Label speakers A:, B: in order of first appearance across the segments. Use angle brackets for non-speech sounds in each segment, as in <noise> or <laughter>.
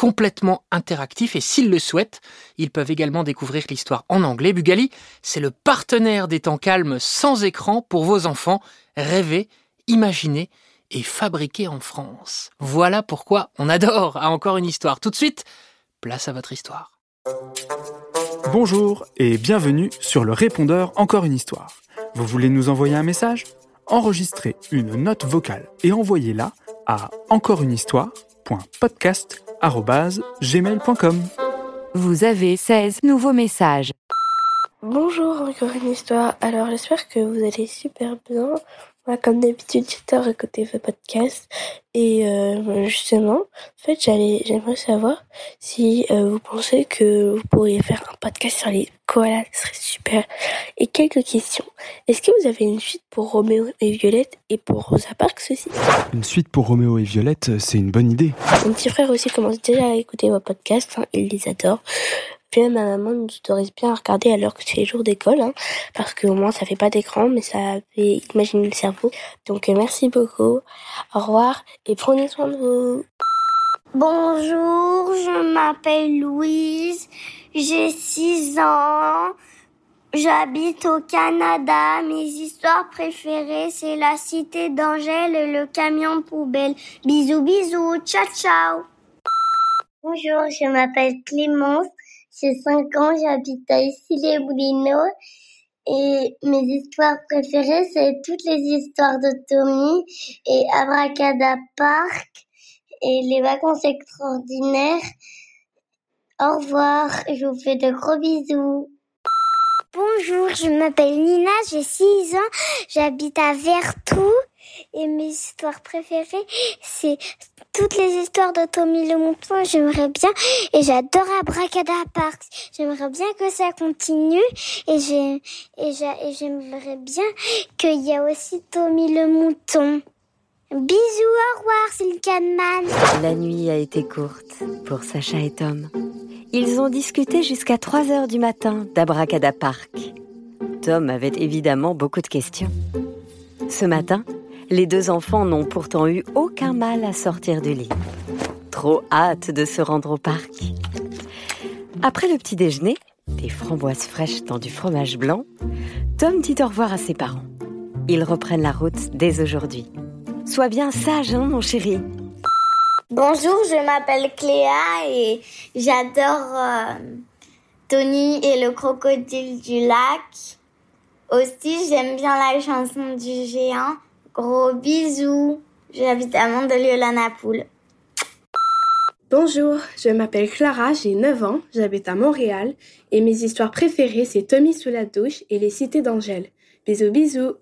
A: complètement interactifs et s'ils le souhaitent, ils peuvent également découvrir l'histoire en anglais. Bugali, c'est le partenaire des temps calmes sans écran pour vos enfants. Rêver, imaginer et fabriquer en France. Voilà pourquoi on adore à encore une histoire. Tout de suite, place à votre histoire.
B: Bonjour et bienvenue sur le répondeur Encore une histoire. Vous voulez nous envoyer un message? Enregistrez une note vocale et envoyez-la à encoreunhistoire.podcast@gmail.com.
C: Vous avez 16 nouveaux messages.
D: Bonjour, encore une histoire. Alors, j'espère que vous allez super bien. Moi, comme d'habitude, j'adore écouter vos podcasts. Et euh, justement, en fait, j'allais, j'aimerais savoir si euh, vous pensez que vous pourriez faire un podcast sur les koalas. Ce serait super. Et quelques questions. Est-ce que vous avez une suite pour Roméo et Violette et pour Rosa Parks aussi?
B: Une suite pour Roméo et Violette, c'est une bonne idée.
D: Mon petit frère aussi commence déjà à écouter vos podcasts. Hein, il les adore. Puis ma maman nous autorise bien à regarder alors que c'est les jours d'école, hein, parce qu'au moins ça fait pas d'écran, mais ça fait imaginer le cerveau. Donc euh, merci beaucoup, au revoir et prenez soin de vous.
E: Bonjour, je m'appelle Louise, j'ai 6 ans, j'habite au Canada. Mes histoires préférées, c'est la cité d'Angèle et le camion poubelle. Bisous, bisous, ciao, ciao.
F: Bonjour, je m'appelle Clémence, j'ai 5 ans, j'habite à Issy-les-Moulineaux. Et mes histoires préférées, c'est toutes les histoires de Tommy et Abracada Park et les vacances extraordinaires. Au revoir, je vous fais de gros bisous.
E: Bonjour, je m'appelle Nina, j'ai 6 ans, j'habite à Vertou et mes histoires préférées, c'est toutes les histoires de Tommy le Mouton, j'aimerais bien et j'adore Abracadabra Parks. J'aimerais bien que ça continue et j'ai et j'aimerais bien qu'il y a aussi Tommy le Mouton. Bisous, au revoir, Canman.
C: La nuit a été courte pour Sacha et Tom. Ils ont discuté jusqu'à 3 heures du matin d'Abracada Park. Tom avait évidemment beaucoup de questions. Ce matin, les deux enfants n'ont pourtant eu aucun mal à sortir du lit. Trop hâte de se rendre au parc. Après le petit déjeuner, des framboises fraîches dans du fromage blanc, Tom dit au revoir à ses parents. Ils reprennent la route dès aujourd'hui. Sois bien sage, hein, mon chéri.
E: Bonjour, je m'appelle Cléa et j'adore euh, Tony et le crocodile du lac. Aussi, j'aime bien la chanson du géant. Gros bisous. J'habite à Mandelieu-la-Napoule.
G: Bonjour, je m'appelle Clara, j'ai 9 ans, j'habite à Montréal et mes histoires préférées c'est Tommy sous la douche et les cités d'Angèle. Bisous bisous.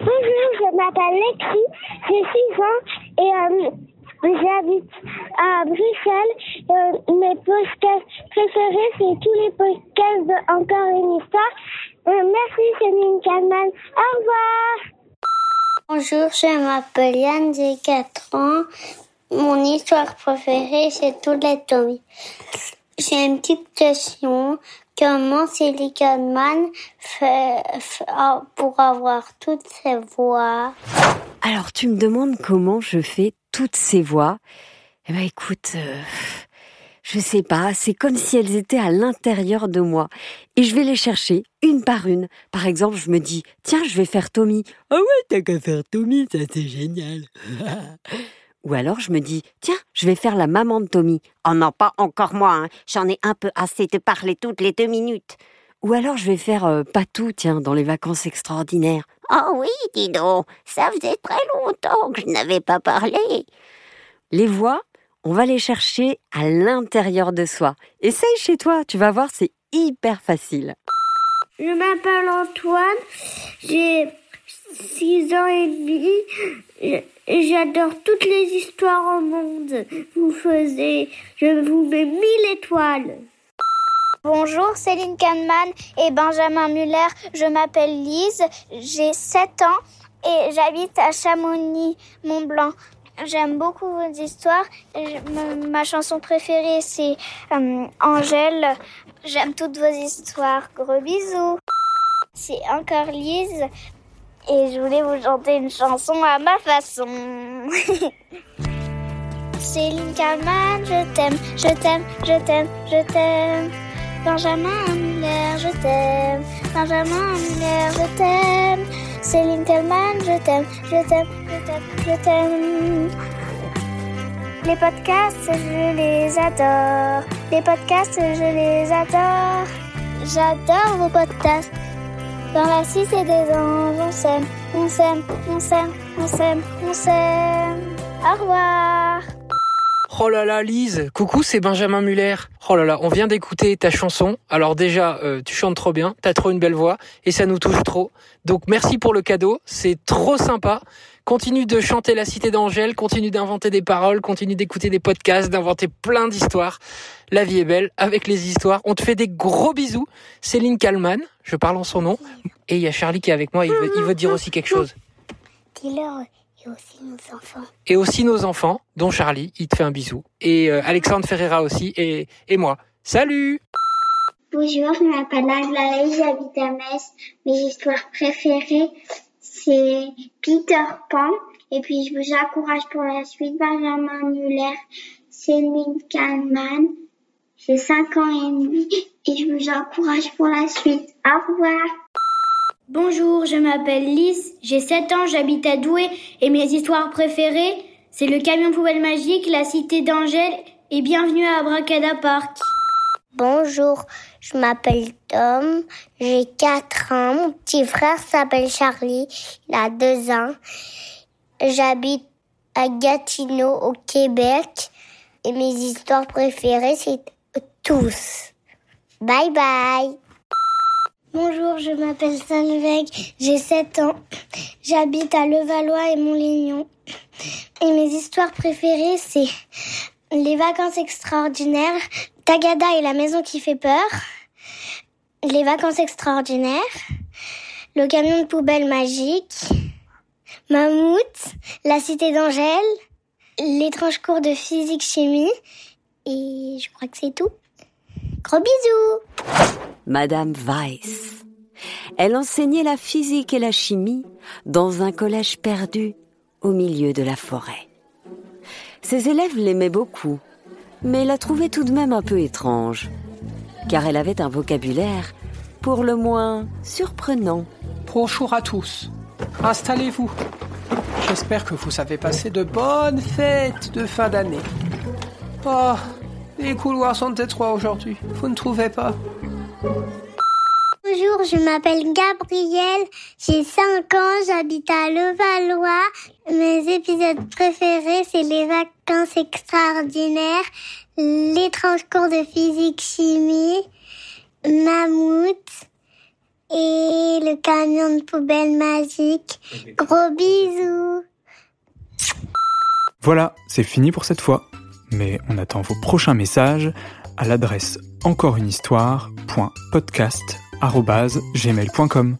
H: Bonjour, je m'appelle Lexi, j'ai 6 ans et euh, j'habite à Bruxelles. Euh, mes podcasts préférés c'est tous les podcasts de Encore une histoire. Euh, merci Céline Kalman. Au revoir.
E: Bonjour, je m'appelle Yann, j'ai 4 ans. Mon histoire préférée, c'est tous les Tommy. J'ai une petite question. Comment Silicon Man fait, pour avoir toutes ces voix?
C: Alors, tu me demandes comment je fais toutes ces voix? Eh ben, écoute, euh, je sais pas, c'est comme si elles étaient à l'intérieur de moi. Et je vais les chercher une par une. Par exemple, je me dis, tiens, je vais faire Tommy. Ah ouais, t'as qu'à faire Tommy, ça c'est génial. <laughs> Ou alors je me dis, tiens, je vais faire la maman de Tommy. Oh non, pas encore moi, hein. j'en ai un peu assez de parler toutes les deux minutes. Ou alors je vais faire euh, pas tout, tiens, dans les vacances extraordinaires.
I: Oh oui, dis donc, ça faisait très longtemps que je n'avais pas parlé.
C: Les voix, on va les chercher à l'intérieur de soi. Essaye chez toi, tu vas voir, c'est hyper facile.
H: Je m'appelle Antoine, j'ai 6 ans et demi. J'adore toutes les histoires au monde. Vous faisiez, je vous mets mille étoiles.
E: Bonjour, Céline Kahneman et Benjamin Muller. Je m'appelle Lise, j'ai 7 ans et j'habite à Chamonix-Mont-Blanc. J'aime beaucoup vos histoires. Ma chanson préférée, c'est euh, Angèle. J'aime toutes vos histoires. Gros bisous. C'est encore Lise et je voulais vous chanter une chanson à ma façon. <laughs> Céline Kalman, je t'aime, je t'aime, je t'aime, je t'aime. Benjamin Muller, je t'aime. Benjamin Muller, je t'aime. Céline Kalman, je t'aime, je t'aime, je t'aime, je t'aime. Les podcasts, je les adore. Les podcasts, je les adore. J'adore vos podcasts. Dans la cité des anges, on s'aime, on s'aime, on s'aime, on s'aime, on s'aime. Au revoir.
A: Oh là là, Lise, coucou, c'est Benjamin Muller. Oh là là, on vient d'écouter ta chanson. Alors déjà, euh, tu chantes trop bien, t'as trop une belle voix et ça nous touche trop. Donc merci pour le cadeau, c'est trop sympa. Continue de chanter La Cité d'Angèle, continue d'inventer des paroles, continue d'écouter des podcasts, d'inventer plein d'histoires. La vie est belle avec les histoires. On te fait des gros bisous. Céline Kalman, je parle en son nom. Et il y a Charlie qui est avec moi, il veut, il dire aussi quelque chose.
E: Et aussi nos enfants.
A: et aussi nos enfants, dont Charlie, il te fait un bisou, et euh, Alexandre Ferreira aussi, et, et moi. Salut
F: Bonjour, je m'appelle Aglaé, j'habite à Metz. Mes histoires préférées, c'est Peter Pan. Et puis, je vous encourage pour la suite Benjamin Muller, Céline Kahneman. J'ai 5 ans et demi et je vous encourage pour la suite. Au revoir.
H: Bonjour, je m'appelle Lise, j'ai 7 ans, j'habite à Douai et mes histoires préférées, c'est le camion poubelle magique, la cité d'Angèle et bienvenue à Abracada Park.
E: Bonjour, je m'appelle Tom, j'ai 4 ans, mon petit frère s'appelle Charlie, il a 2 ans. J'habite à Gatineau au Québec et mes histoires préférées c'est tous. Bye bye. Bonjour, je m'appelle Solveig, j'ai 7 ans. J'habite à Levallois et Montlignon. Et mes histoires préférées, c'est les vacances extraordinaires, Tagada et la maison qui fait peur, les vacances extraordinaires, le camion de poubelle magique, Mammouth, la cité d'Angèle, l'étrange cours de physique-chimie, et je crois que c'est tout. Gros bisous
C: Madame Weiss. Elle enseignait la physique et la chimie dans un collège perdu au milieu de la forêt. Ses élèves l'aimaient beaucoup, mais la trouvaient tout de même un peu étrange, car elle avait un vocabulaire pour le moins surprenant.
J: Bonjour à tous. Installez-vous. J'espère que vous avez passé de bonnes fêtes de fin d'année. Oh, les couloirs sont étroits aujourd'hui. Vous ne trouvez pas?
E: Bonjour, je m'appelle Gabrielle, j'ai 5 ans, j'habite à Levallois. Mes épisodes préférés, c'est les vacances extraordinaires, l'étrange cours de physique-chimie, Mammouth et le camion de poubelle magique. Gros bisous
B: Voilà, c'est fini pour cette fois. Mais on attend vos prochains messages à l'adresse encoreunehistoire.podcast@gmail.com.